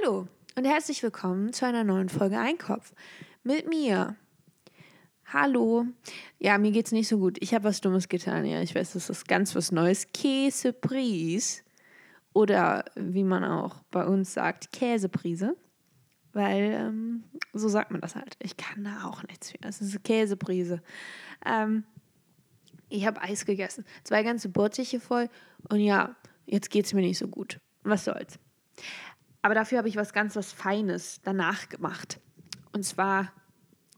Hallo und herzlich willkommen zu einer neuen Folge Einkopf mit mir. Hallo. Ja, mir geht's nicht so gut. Ich habe was Dummes getan. Ja, ich weiß, das ist ganz was Neues. Käsepries. Oder wie man auch bei uns sagt, Käseprise. Weil ähm, so sagt man das halt. Ich kann da auch nichts für. Es ist Käseprise. Ähm, ich habe Eis gegessen. Zwei ganze Bottiche voll. Und ja, jetzt geht's mir nicht so gut. Was soll's. Aber dafür habe ich was ganz was Feines danach gemacht. Und zwar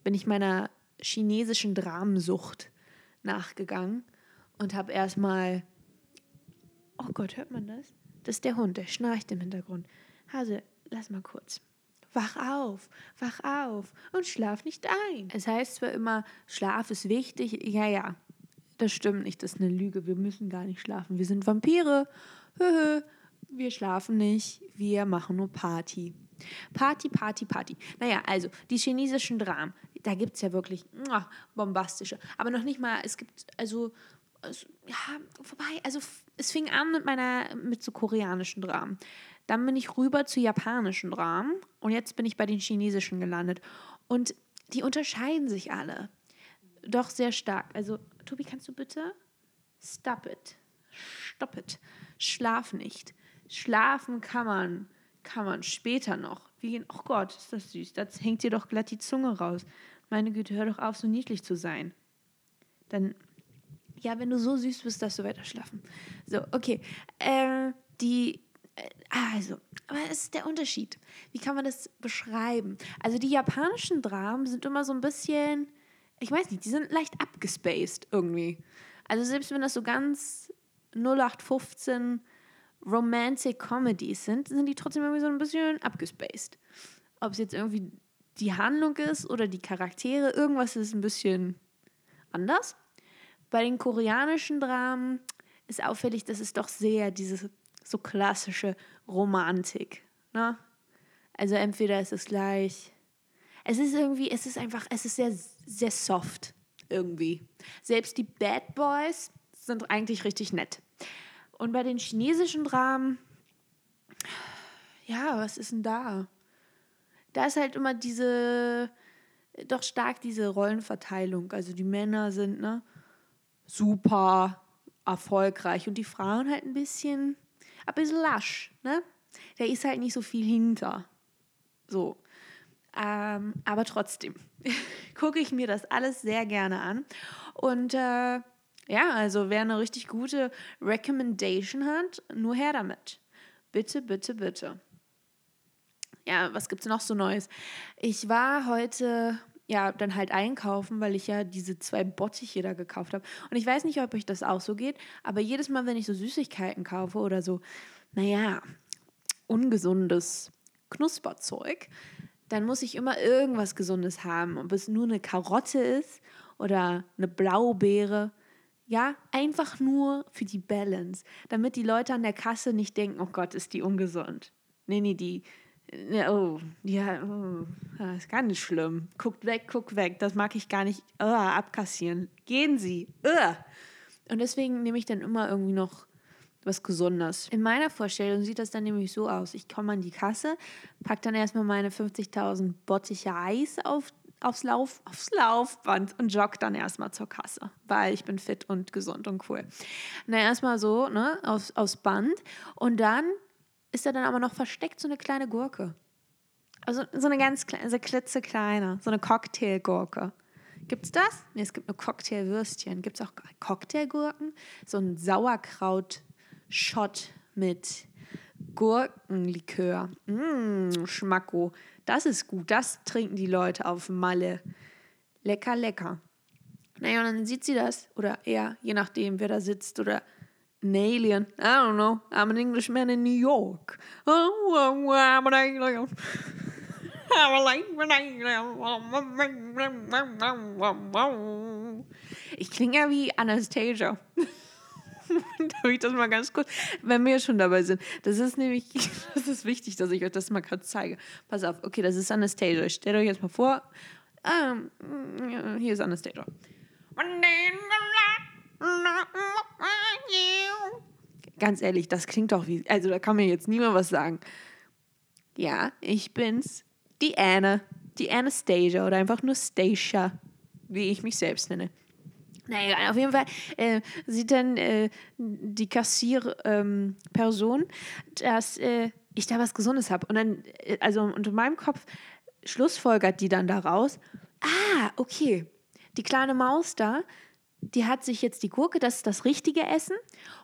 bin ich meiner chinesischen Dramensucht nachgegangen und habe erstmal. Oh Gott, hört man das? Das ist der Hund, der schnarcht im Hintergrund. Hase, lass mal kurz. Wach auf, wach auf und schlaf nicht ein. Es heißt zwar immer, Schlaf ist wichtig. Ja, ja, das stimmt nicht, das ist eine Lüge. Wir müssen gar nicht schlafen. Wir sind Vampire. Höhö. Wir schlafen nicht, wir machen nur Party. Party, Party, Party. Naja, also die chinesischen Dramen, da gibt es ja wirklich muah, bombastische. Aber noch nicht mal, es gibt, also, also, ja, vorbei, also es fing an mit meiner, mit so koreanischen Dramen. Dann bin ich rüber zu japanischen Dramen und jetzt bin ich bei den chinesischen gelandet. Und die unterscheiden sich alle. Doch sehr stark. Also, Tobi, kannst du bitte? Stop it. Stop it. Schlaf nicht. Schlafen kann man, kann man später noch. Wie gehen, oh Gott, ist das süß. Da hängt dir doch glatt die Zunge raus. Meine Güte, hör doch auf, so niedlich zu sein. Dann, ja, wenn du so süß bist, darfst du weiter schlafen. So, okay. Äh, die, äh, also, aber es ist der Unterschied. Wie kann man das beschreiben? Also, die japanischen Dramen sind immer so ein bisschen, ich weiß nicht, die sind leicht abgespaced irgendwie. Also, selbst wenn das so ganz 0815 Romantic Comedies sind, sind die trotzdem irgendwie so ein bisschen abgespaced. Ob es jetzt irgendwie die Handlung ist oder die Charaktere, irgendwas ist ein bisschen anders. Bei den koreanischen Dramen ist auffällig, dass es doch sehr diese so klassische Romantik. Ne? Also entweder ist es gleich, es ist irgendwie, es ist einfach, es ist sehr, sehr soft irgendwie. Selbst die Bad Boys sind eigentlich richtig nett. Und bei den chinesischen Dramen, ja, was ist denn da? Da ist halt immer diese, doch stark diese Rollenverteilung. Also die Männer sind, ne, super erfolgreich und die Frauen halt ein bisschen, ein bisschen lasch, ne? Da ist halt nicht so viel hinter. So. Ähm, aber trotzdem gucke ich mir das alles sehr gerne an. Und äh, ja, also wer eine richtig gute Recommendation hat, nur her damit. Bitte, bitte, bitte. Ja, was gibt es noch so Neues? Ich war heute ja dann halt einkaufen, weil ich ja diese zwei Bottiche da gekauft habe. Und ich weiß nicht, ob euch das auch so geht, aber jedes Mal, wenn ich so Süßigkeiten kaufe oder so, naja, ungesundes Knusperzeug, dann muss ich immer irgendwas Gesundes haben. Ob es nur eine Karotte ist oder eine Blaubeere ja, einfach nur für die Balance, damit die Leute an der Kasse nicht denken, oh Gott, ist die ungesund. Nee, nee, die, oh, ja, oh, das ist gar nicht schlimm. Guckt weg, guckt weg, das mag ich gar nicht oh, abkassieren. Gehen Sie. Oh. Und deswegen nehme ich dann immer irgendwie noch was Gesundes. In meiner Vorstellung sieht das dann nämlich so aus. Ich komme an die Kasse, packe dann erstmal meine 50.000 Bottiche Eis auf aufs, Lauf, aufs Laufband und jogge dann erstmal zur Kasse, weil ich bin fit und gesund und cool. Na, erstmal so, ne, aufs, aufs Band und dann ist da dann aber noch versteckt so eine kleine Gurke. Also so eine ganz kleine, so klitzekleine, so eine Cocktailgurke. Gibt's das? Nee, es gibt nur Cocktailwürstchen. Gibt es auch Cocktailgurken? So ein Sauerkraut-Shot mit Gurkenlikör. Mmm, Schmacko. Das ist gut. Das trinken die Leute auf Malle. Lecker, lecker. Naja, und dann sieht sie das. Oder er, je nachdem, wer da sitzt. Oder ein Alien. I don't know. I'm an Englishman in New York. I'm an alien. Ich klinge ja wie Anastasia. Darf ich das mal ganz kurz, wenn wir schon dabei sind. Das ist nämlich, das ist wichtig, dass ich euch das mal gerade zeige. Pass auf, okay, das ist Anastasia. Stellt euch jetzt mal vor, ähm, hier ist Anastasia. Ganz ehrlich, das klingt doch wie, also da kann mir jetzt niemand was sagen. Ja, ich bin's. Die Anne. Die Anastasia oder einfach nur Stacia, wie ich mich selbst nenne. Naja, auf jeden Fall äh, sieht dann äh, die Kassierperson, ähm, dass äh, ich da was Gesundes habe. Und dann, äh, also unter meinem Kopf schlussfolgert die dann daraus, ah, okay, die kleine Maus da, die hat sich jetzt die Gurke, das ist das richtige Essen.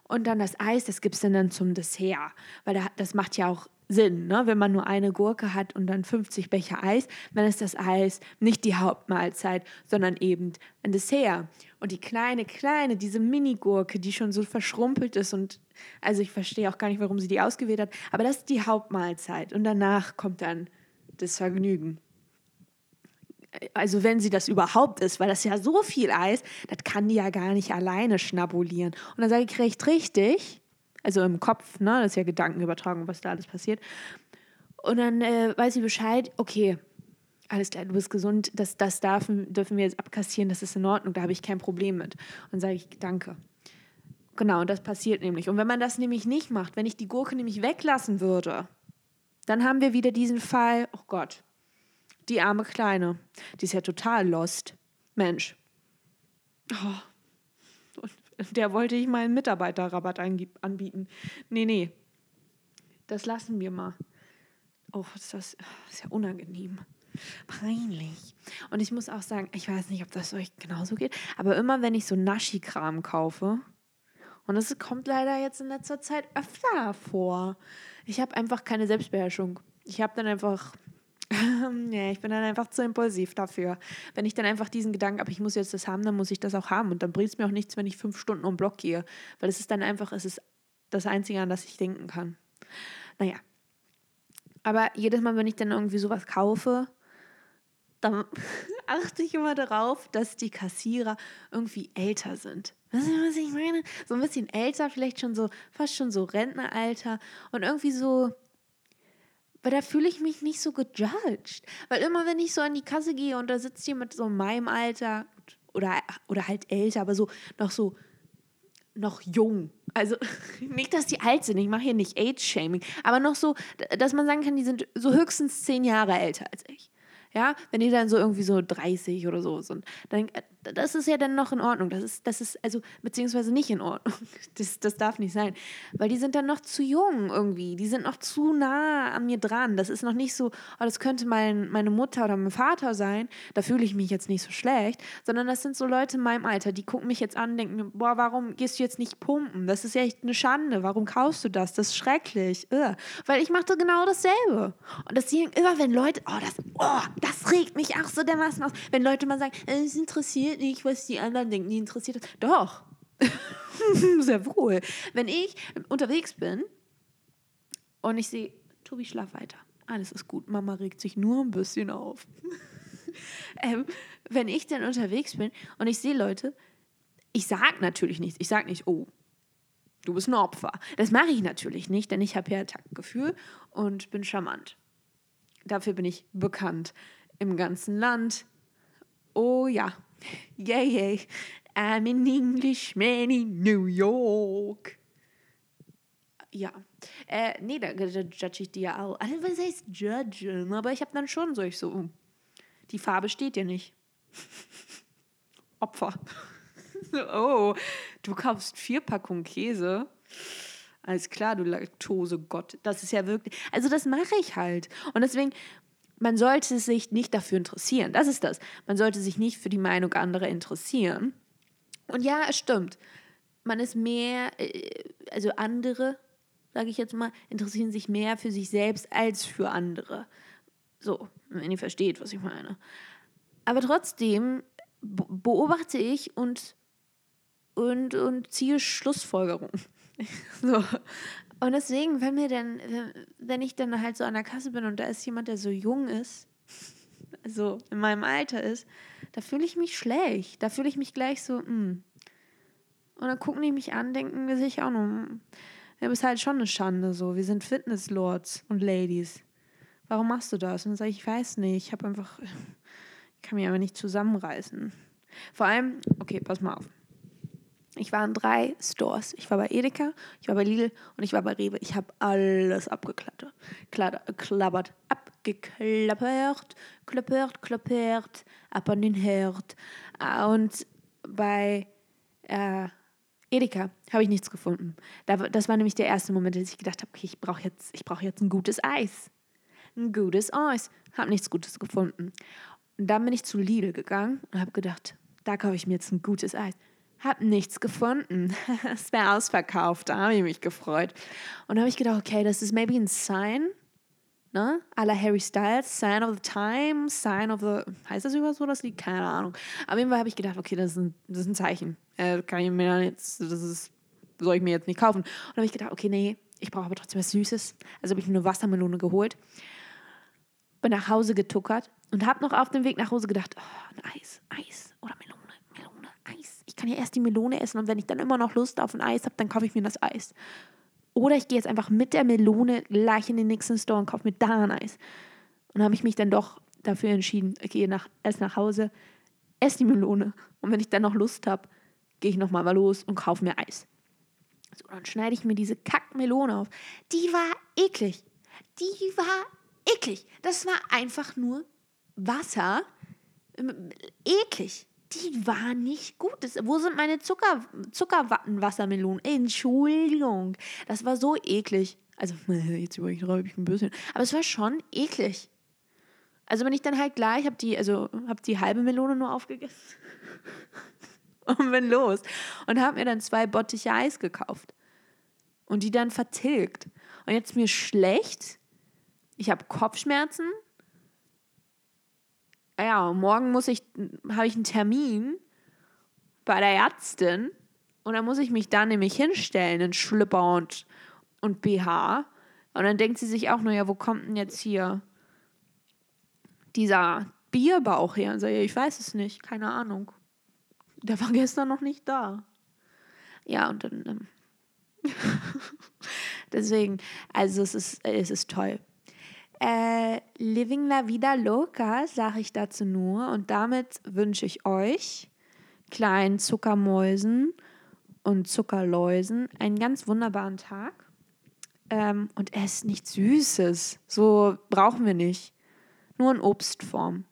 Und dann das Eis, das gibt es dann, dann zum Dessert. Weil das macht ja auch Sinn, ne? wenn man nur eine Gurke hat und dann 50 Becher Eis, dann ist das Eis nicht die Hauptmahlzeit, sondern eben ein Dessert. Und die kleine, kleine, diese Mini-Gurke, die schon so verschrumpelt ist und also ich verstehe auch gar nicht, warum sie die ausgewählt hat, aber das ist die Hauptmahlzeit und danach kommt dann das Vergnügen. Also wenn sie das überhaupt ist, weil das ja so viel Eis, das kann die ja gar nicht alleine schnabulieren. Und dann sage ich recht richtig, also im Kopf, ne, das ist ja Gedankenübertragung, was da alles passiert. Und dann äh, weiß sie Bescheid, okay, alles klar, du bist gesund, das, das dürfen, dürfen wir jetzt abkassieren, das ist in Ordnung, da habe ich kein Problem mit. Und dann sage ich, danke. Genau, und das passiert nämlich. Und wenn man das nämlich nicht macht, wenn ich die Gurke nämlich weglassen würde, dann haben wir wieder diesen Fall, oh Gott, die arme Kleine, die ist ja total lost. Mensch. Oh, der wollte ich meinen Mitarbeiterrabatt anbieten. Nee, nee. Das lassen wir mal. Oh, das ist ja unangenehm. Peinlich. Und ich muss auch sagen, ich weiß nicht, ob das euch genauso geht, aber immer wenn ich so Naschi-Kram kaufe, und es kommt leider jetzt in letzter Zeit öfter vor, ich habe einfach keine Selbstbeherrschung. Ich habe dann einfach ja, ich bin dann einfach zu impulsiv dafür. Wenn ich dann einfach diesen Gedanken habe, ich muss jetzt das haben, dann muss ich das auch haben. Und dann bringt es mir auch nichts, wenn ich fünf Stunden um Block gehe. Weil es ist dann einfach, es ist das Einzige, an das ich denken kann. Naja. Aber jedes Mal, wenn ich dann irgendwie sowas kaufe, dann achte ich immer darauf, dass die Kassierer irgendwie älter sind. Weißt du, was ich meine? So ein bisschen älter, vielleicht schon so, fast schon so Rentneralter und irgendwie so weil da fühle ich mich nicht so gejudged. Weil immer, wenn ich so an die Kasse gehe und da sitzt jemand so in meinem Alter oder, oder halt älter, aber so noch so noch jung. Also nicht, dass die alt sind, ich mache hier nicht Age-Shaming, aber noch so, dass man sagen kann, die sind so höchstens zehn Jahre älter als ich. Ja, wenn die dann so irgendwie so 30 oder so sind, dann äh, das ist ja dann noch in Ordnung. Das ist, das ist also beziehungsweise nicht in Ordnung. Das, das darf nicht sein, weil die sind dann noch zu jung irgendwie. Die sind noch zu nah an mir dran. Das ist noch nicht so, oh, das könnte mein, meine Mutter oder mein Vater sein. Da fühle ich mich jetzt nicht so schlecht, sondern das sind so Leute in meinem Alter, die gucken mich jetzt an und denken, boah, warum gehst du jetzt nicht pumpen? Das ist ja echt eine Schande. Warum kaufst du das? Das ist schrecklich. Ugh. Weil ich mache genau dasselbe. Und deswegen immer, wenn Leute, oh, das, oh, das regt mich auch so dermaßen aus. Wenn Leute mal sagen, es interessiert nicht, was die anderen denken, die interessiert das. Doch. Sehr wohl. Wenn ich unterwegs bin und ich sehe, Tobi, schlaf weiter. Alles ist gut. Mama regt sich nur ein bisschen auf. ähm, wenn ich dann unterwegs bin und ich sehe Leute, ich sage natürlich nichts. Ich sage nicht, oh, du bist ein Opfer. Das mache ich natürlich nicht, denn ich habe ja Taktgefühl und bin charmant. Dafür bin ich bekannt im ganzen Land. Oh ja, yay, yay, I'm an Englishman in New York. Ja, äh, nee, da, da judge ich die ja auch. Also, was heißt judgen? Aber ich habe dann schon so, ich so, die Farbe steht dir nicht. Opfer. oh, du kaufst vier Packungen Käse. Alles klar, du Laktose Gott. Das ist ja wirklich. Also, das mache ich halt. Und deswegen, man sollte sich nicht dafür interessieren. Das ist das. Man sollte sich nicht für die Meinung anderer interessieren. Und ja, es stimmt. Man ist mehr, äh, also andere, sage ich jetzt mal, interessieren sich mehr für sich selbst als für andere. So, wenn ihr versteht, was ich meine. Aber trotzdem beobachte ich und, und, und ziehe Schlussfolgerungen. so. Und deswegen, wenn mir dann, wenn ich dann halt so an der Kasse bin und da ist jemand, der so jung ist, also in meinem Alter ist, da fühle ich mich schlecht. Da fühle ich mich gleich so, mh. Hm. Und dann gucken die mich an, denken sich auch nur, hm, ja, bist halt schon eine Schande so. Wir sind Fitnesslords und Ladies. Warum machst du das? Und dann sage ich, ich weiß nicht, ich habe einfach, ich kann mich aber nicht zusammenreißen. Vor allem, okay, pass mal auf. Ich war in drei Stores. Ich war bei Edeka, ich war bei Lidl und ich war bei Rewe. Ich habe alles abgeklappert. Klappert, abgeklappert, klappert, klappert, ab an den Herd. Und bei äh, Edeka habe ich nichts gefunden. Das war nämlich der erste Moment, dass ich gedacht habe, okay, ich brauche jetzt, brauch jetzt ein gutes Eis. Ein gutes Eis. Habe nichts Gutes gefunden. Und dann bin ich zu Lidl gegangen und habe gedacht, da kaufe ich mir jetzt ein gutes Eis. Hab nichts gefunden. es wäre ausverkauft. Da habe ich mich gefreut. Und da habe ich gedacht, okay, das ist maybe ein Sign. Ne? A la Harry Styles, Sign of the Time, Sign of the. Heißt das über so das Lied? Keine Ahnung. Auf jeden Fall habe ich gedacht, okay, das ist ein, das ist ein Zeichen. Äh, kann ich mir jetzt, das ist, soll ich mir jetzt nicht kaufen. Und dann habe ich gedacht, okay, nee, ich brauche aber trotzdem was Süßes. Also habe ich mir eine Wassermelone geholt, bin nach Hause getuckert und habe noch auf dem Weg nach Hause gedacht, oh, ein Eis, Eis oder Melone. Ich kann ja erst die Melone essen und wenn ich dann immer noch Lust auf ein Eis habe, dann kaufe ich mir das Eis. Oder ich gehe jetzt einfach mit der Melone gleich in den nächsten Store und kaufe mir da ein Eis. Und habe ich mich dann doch dafür entschieden, ich gehe nach, erst nach Hause, esse die Melone. Und wenn ich dann noch Lust habe, gehe ich nochmal los und kaufe mir Eis. So, dann schneide ich mir diese Kackmelone auf. Die war eklig. Die war eklig. Das war einfach nur Wasser. Eklig. Die war nicht gut. Das, wo sind meine Zucker, Zuckerwattenwassermelonen? Entschuldigung. Das war so eklig. Also, jetzt übertreibe ich ein bisschen. Aber es war schon eklig. Also, wenn ich dann halt gleich habe die, also habe die halbe Melone nur aufgegessen und bin los. Und habe mir dann zwei Bottiche Eis gekauft. Und die dann vertilgt. Und jetzt mir schlecht. Ich habe Kopfschmerzen ja, morgen muss ich, habe ich einen Termin bei der Ärztin und dann muss ich mich da nämlich hinstellen in Schlüpper und, und BH. Und dann denkt sie sich auch nur, ja, wo kommt denn jetzt hier dieser Bierbauch her? Und so, ja, ich weiß es nicht, keine Ahnung. Der war gestern noch nicht da. Ja, und dann. Ähm Deswegen, also es ist, es ist toll. Äh, Living la vida loca, sage ich dazu nur. Und damit wünsche ich euch, kleinen Zuckermäusen und Zuckerläusen, einen ganz wunderbaren Tag. Ähm, und esst nichts Süßes. So brauchen wir nicht. Nur in Obstform.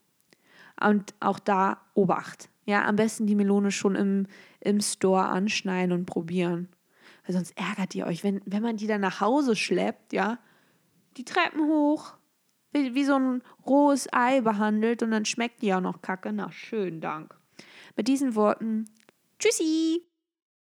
Und auch da Obacht. Ja, am besten die Melone schon im, im Store anschneiden und probieren. Weil sonst ärgert ihr euch, wenn, wenn man die dann nach Hause schleppt, ja, die Treppen hoch, wie, wie so ein rohes Ei behandelt und dann schmeckt die auch noch kacke. Na, schönen Dank. Mit diesen Worten, tschüssi!